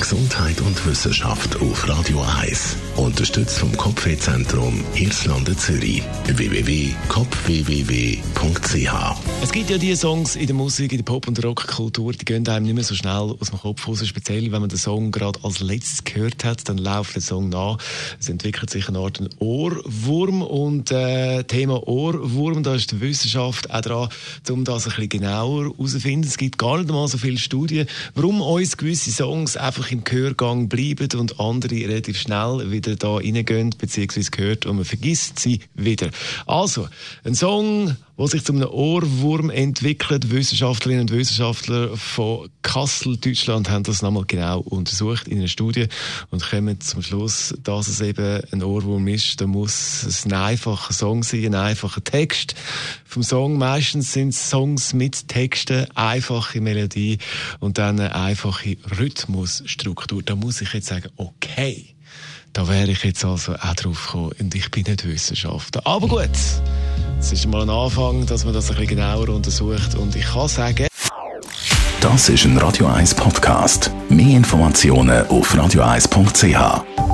Gesundheit und Wissenschaft auf Radio 1. Unterstützt vom Kopfwehzentrum Irlande Zürich. www.kopfwww.ch Es gibt ja die Songs in der Musik, in der Pop- und Rockkultur, die gehen einem nicht mehr so schnell aus dem Kopf raus. Speziell, wenn man den Song gerade als letztes gehört hat, dann läuft der Song nach. Es entwickelt sich eine Art Ohrwurm und äh, Thema Ohrwurm, da ist die Wissenschaft auch dran, um das ein bisschen genauer herauszufinden. Es gibt gar nicht mal so viele Studien, warum uns gewisse Songs einfach im Gehörgang bleiben und andere relativ schnell wieder da reingehen, beziehungsweise gehört und man vergisst sie wieder. Also, ein Song, der sich zu einem Ohrwurm entwickelt. Wissenschaftlerinnen und Wissenschaftler von Kassel, Deutschland, haben das nochmal genau untersucht in einer Studie und kommen zum Schluss, dass es eben ein Ohrwurm ist. Da muss es ein einfacher Song sein, ein einfacher Text vom Song. Meistens sind Songs mit Texten, einfache Melodie und dann eine einfache Rhythmusstruktur. Da muss ich jetzt sagen, okay. Da wäre ich jetzt also auch drauf gekommen. Und ich bin nicht Wissenschaftler. Aber gut, es ist mal ein Anfang, dass man das ein bisschen genauer untersucht. Und ich kann sagen, Das ist ein Radio 1 Podcast. Mehr Informationen auf radio1.ch.